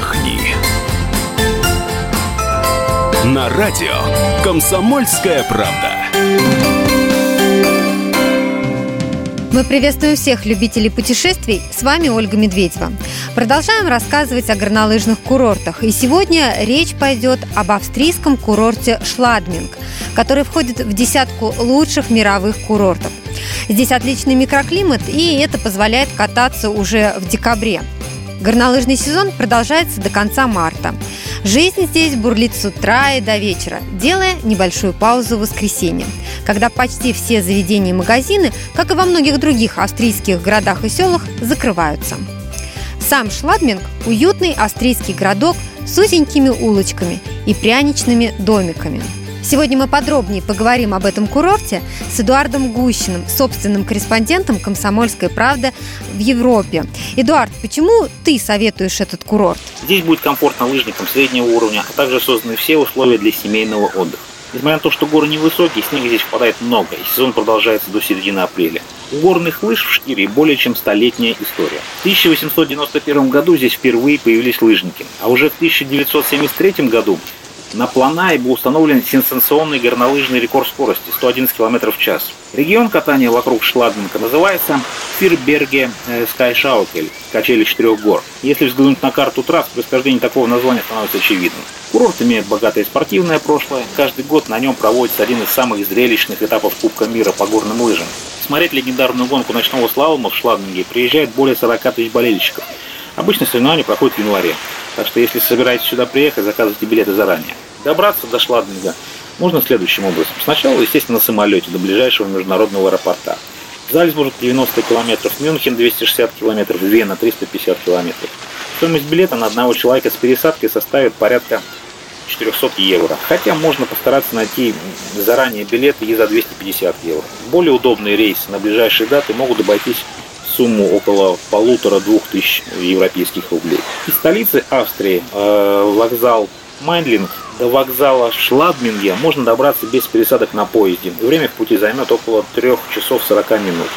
отдохни. На радио «Комсомольская правда». Мы приветствуем всех любителей путешествий. С вами Ольга Медведева. Продолжаем рассказывать о горнолыжных курортах. И сегодня речь пойдет об австрийском курорте Шладминг, который входит в десятку лучших мировых курортов. Здесь отличный микроклимат, и это позволяет кататься уже в декабре. Горнолыжный сезон продолжается до конца марта. Жизнь здесь бурлит с утра и до вечера, делая небольшую паузу в воскресенье, когда почти все заведения и магазины, как и во многих других австрийских городах и селах, закрываются. Сам Шладминг – уютный австрийский городок с узенькими улочками и пряничными домиками – Сегодня мы подробнее поговорим об этом курорте с Эдуардом Гущиным, собственным корреспондентом «Комсомольской правды» в Европе. Эдуард, почему ты советуешь этот курорт? Здесь будет комфортно лыжникам среднего уровня, а также созданы все условия для семейного отдыха. Несмотря на то, что горы невысокие, снега здесь впадает много, и сезон продолжается до середины апреля. У горных лыж в Штире более чем столетняя история. В 1891 году здесь впервые появились лыжники, а уже в 1973 году на Планае был установлен сенсационный горнолыжный рекорд скорости 111 км в час. Регион катания вокруг Шладминка называется Фирберге э, Скайшаукель, качели четырех гор. Если взглянуть на карту трасс, происхождение такого названия становится очевидным. Курорт имеет богатое спортивное прошлое. Каждый год на нем проводится один из самых зрелищных этапов Кубка мира по горным лыжам. Смотреть легендарную гонку ночного слалома в Шладминге приезжает более 40 тысяч болельщиков. Обычно соревнования проходят в январе. Так что если собираетесь сюда приехать, заказывайте билеты заранее. Добраться до Шладминга можно следующим образом. Сначала, естественно, на самолете до ближайшего международного аэропорта. Зальцбург 90 километров, Мюнхен 260 километров, Вена 350 километров. Стоимость билета на одного человека с пересадкой составит порядка 400 евро. Хотя можно постараться найти заранее билеты и за 250 евро. Более удобные рейсы на ближайшие даты могут обойтись сумму около полутора-двух тысяч европейских рублей. Из столицы Австрии э, вокзал Майнлинг до вокзала Шладминге можно добраться без пересадок на поезде. Время в пути займет около 3 часов 40 минут.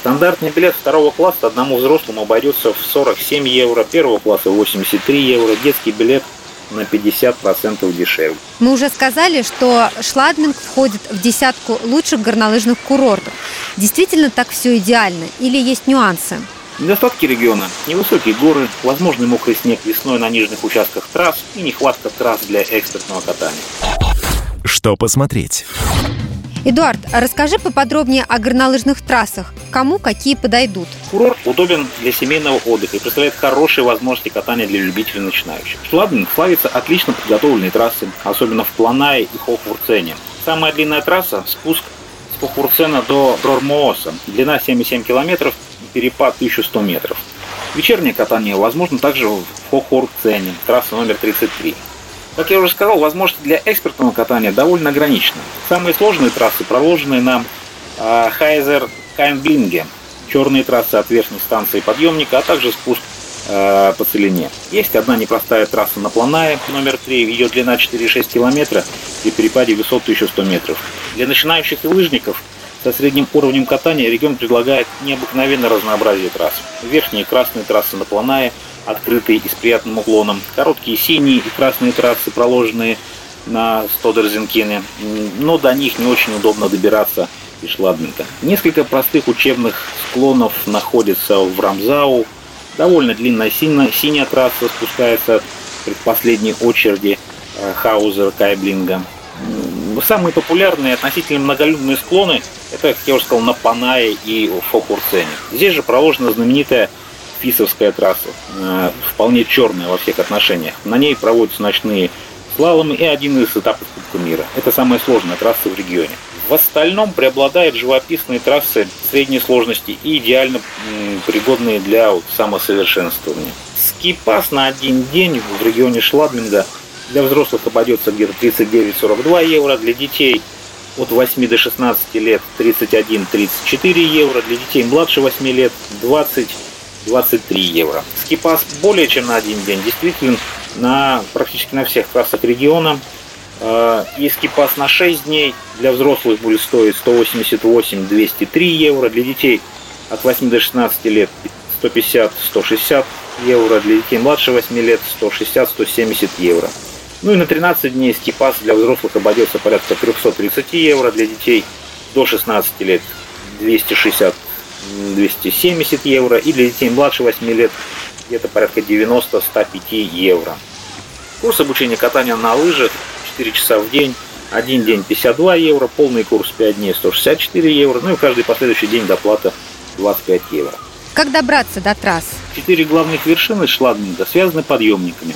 Стандартный билет второго класса одному взрослому обойдется в 47 евро, первого класса 83 евро, детский билет на 50% дешевле. Мы уже сказали, что Шладминг входит в десятку лучших горнолыжных курортов. Действительно так все идеально или есть нюансы? Недостатки региона – невысокие горы, возможный мокрый снег весной на нижних участках трасс и нехватка трасс для экспертного катания. Что посмотреть? Эдуард, расскажи поподробнее о горнолыжных трассах. Кому какие подойдут? Курорт удобен для семейного отдыха и представляет хорошие возможности катания для любителей начинающих. Шладминг славится отлично подготовленной трассой, особенно в Планае и Хохвурцене. Самая длинная трасса – спуск с Хохвурцена до Рормооса. Длина 77 километров, перепад 1100 метров. Вечернее катание возможно также в Хохвурцене, трасса номер 33. Как я уже сказал, возможности для экспертного катания довольно ограничены. Самые сложные трассы проложены на э, Хайзер Каймблинге, черные трассы от верхней станции подъемника, а также спуск э, по целине. Есть одна непростая трасса на Планае, номер 3, ее длина 4,6 километра и перепаде высот 1100 метров. Для начинающих лыжников со средним уровнем катания регион предлагает необыкновенное разнообразие трасс. Верхние красные трассы на Планае – открытые и с приятным уклоном, короткие синие и красные трассы, проложенные на Стодерзенкене, но до них не очень удобно добираться из Шладминка. Несколько простых учебных склонов находится в Рамзау, довольно длинная синяя, синяя трасса спускается в предпоследней очереди э, Хаузер Кайблинга. Самые популярные относительно многолюдные склоны это, как я уже сказал, на Панае и Фокурцене. Здесь же проложена знаменитая Фисовская трасса, э, вполне черная во всех отношениях. На ней проводятся ночные слаломы и один из этапов Кубка мира. Это самая сложная трасса в регионе. В остальном преобладают живописные трассы средней сложности и идеально пригодные для вот, самосовершенствования. Скипас на один день в регионе Шладминга для взрослых обойдется где-то 39-42 евро, для детей от 8 до 16 лет 31-34 евро, для детей младше 8 лет 20 23 евро. Скипас более чем на один день действительно на практически на всех трассах региона. Э, и скипас на 6 дней для взрослых будет стоить 188-203 евро, для детей от 8 до 16 лет 150-160 евро, для детей младше 8 лет 160-170 евро. Ну и на 13 дней скипас для взрослых обойдется порядка 330 евро, для детей до 16 лет 260 270 евро и для детей младше 8 лет где-то порядка 90-105 евро. Курс обучения катания на лыжах 4 часа в день, один день 52 евро, полный курс 5 дней 164 евро, ну и каждый последующий день доплата 25 евро. Как добраться до трасс? Четыре главных вершины Шлагминга связаны подъемниками.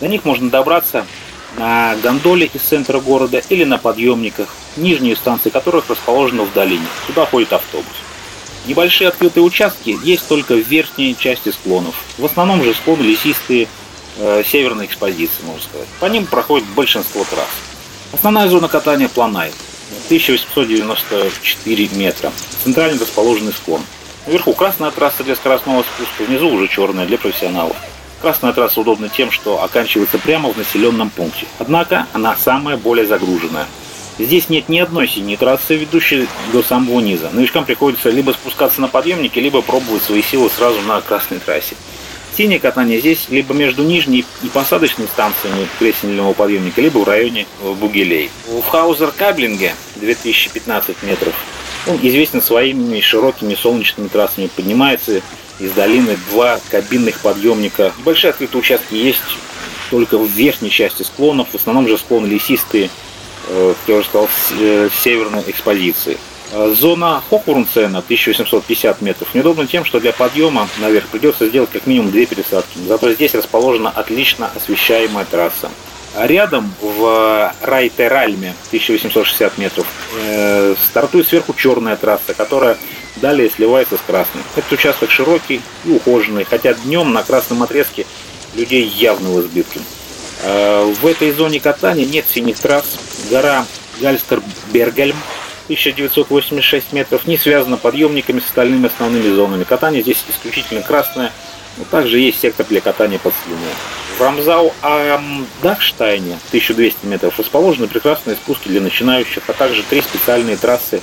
До них можно добраться на гондоле из центра города или на подъемниках, нижние станции которых расположены в долине. Туда ходит автобус. Небольшие открытые участки есть только в верхней части склонов. В основном же склоны лесистые, э, северной экспозиции, можно сказать. По ним проходит большинство трасс. Основная зона катания Планай. 1894 метра. Центрально расположенный склон. Наверху красная трасса для скоростного спуска, внизу уже черная для профессионалов. Красная трасса удобна тем, что оканчивается прямо в населенном пункте. Однако она самая более загруженная. Здесь нет ни одной синей трассы, ведущей до самого низа. Новичкам приходится либо спускаться на подъемнике, либо пробовать свои силы сразу на красной трассе. Синее катание здесь либо между нижней и посадочной станциями креснельного подъемника, либо в районе Бугелей. В Хаузер-Каблинге 2015 метров он известен своими широкими солнечными трассами. Поднимается из долины два кабинных подъемника. Большие открытые участки есть только в верхней части склонов. В основном же склоны лесистые, э, я уже сказал, э, северной экспозиции. Э, зона Хокурнцена 1850 метров неудобна тем, что для подъема наверх придется сделать как минимум две пересадки. Зато здесь расположена отлично освещаемая трасса. А рядом в Райтеральме 1860 метров э, стартует сверху черная трасса, которая далее сливается с красной. Этот участок широкий и ухоженный, хотя днем на красном отрезке людей явно в избытке. Э, в этой зоне катания нет синих трасс. Гора Гальстербергельм 1986 метров не связана подъемниками с остальными основными зонами. Катание здесь исключительно красное, но также есть сектор для катания под слюной. В Рамзау Амдахштайне 1200 метров расположены прекрасные спуски для начинающих, а также три специальные трассы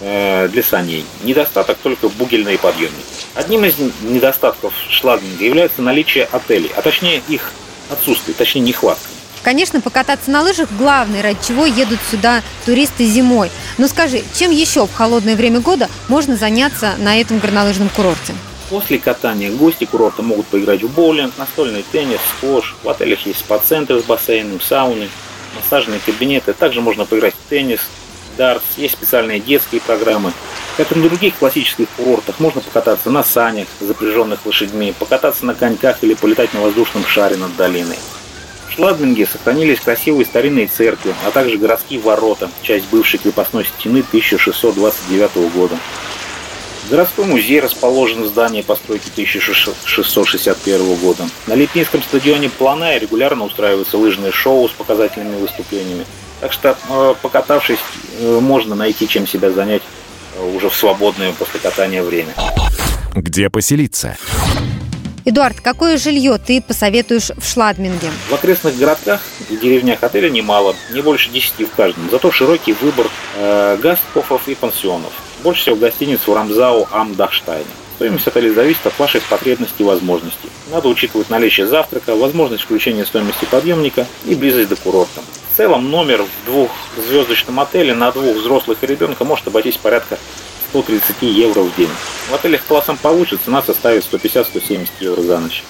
э, для саней. Недостаток только бугельные подъемники. Одним из недостатков шлагинга является наличие отелей, а точнее их отсутствие, точнее нехватка. Конечно, покататься на лыжах главное, ради чего едут сюда туристы зимой. Но скажи, чем еще в холодное время года можно заняться на этом горнолыжном курорте? После катания гости курорта могут поиграть в боулинг, настольный теннис, сквош. В отелях есть спа-центры с бассейном, сауны, массажные кабинеты. Также можно поиграть в теннис, дартс, есть специальные детские программы. Как и на других классических курортах, можно покататься на санях, запряженных лошадьми, покататься на коньках или полетать на воздушном шаре над долиной. В Шладминге сохранились красивые старинные церкви, а также городские ворота, часть бывшей крепостной стены 1629 года. Городской музей расположен в здании постройки 1661 года. На Липинском стадионе Плана регулярно устраиваются лыжные шоу с показательными выступлениями. Так что, э, покатавшись, э, можно найти чем себя занять э, уже в свободное после катания время. Где поселиться? Эдуард, какое жилье ты посоветуешь в Шладминге? В окрестных городках и деревнях отеля немало, не больше 10 в каждом. Зато широкий выбор э, гастхофов и пансионов. Больше всего гостиниц в Рамзау Амдахштайне. Стоимость отеля зависит от ваших потребностей и возможностей. Надо учитывать наличие завтрака, возможность включения стоимости подъемника и близость до курорта. В целом номер в двухзвездочном отеле на двух взрослых и ребенка может обойтись порядка 130 евро в день. В отелях классом получше цена составит 150-170 евро за ночь.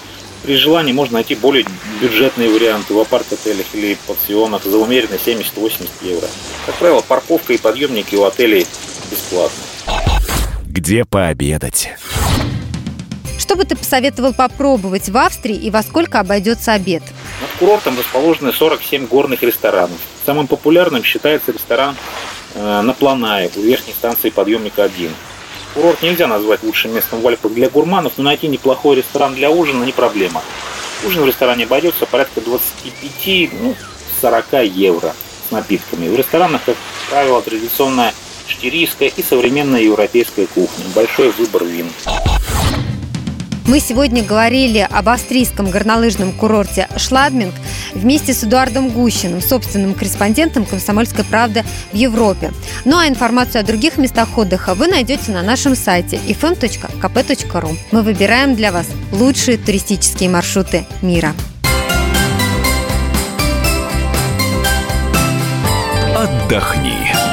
При желании можно найти более бюджетные варианты в апарт-отелях или пансионах за умеренно 70-80 евро. Как правило, парковка и подъемники у отелей бесплатны. Где пообедать? Что бы ты посоветовал попробовать в Австрии и во сколько обойдется обед? Над курортом расположены 47 горных ресторанов. Самым популярным считается ресторан э, на Планае у верхней станции подъемника 1. Курорт нельзя назвать лучшим местом в Альпах для гурманов, но найти неплохой ресторан для ужина не проблема. Ужин в ресторане обойдется порядка 25 ну, 40 евро с напитками. В ресторанах, как правило, традиционная штирийская и современная европейская кухня. Большой выбор вин. Мы сегодня говорили об австрийском горнолыжном курорте Шладминг. Вместе с Эдуардом Гущиным, собственным корреспондентом «Комсомольской правды» в Европе. Ну а информацию о других местах отдыха вы найдете на нашем сайте fm.kp.ru. Мы выбираем для вас лучшие туристические маршруты мира. Отдохни.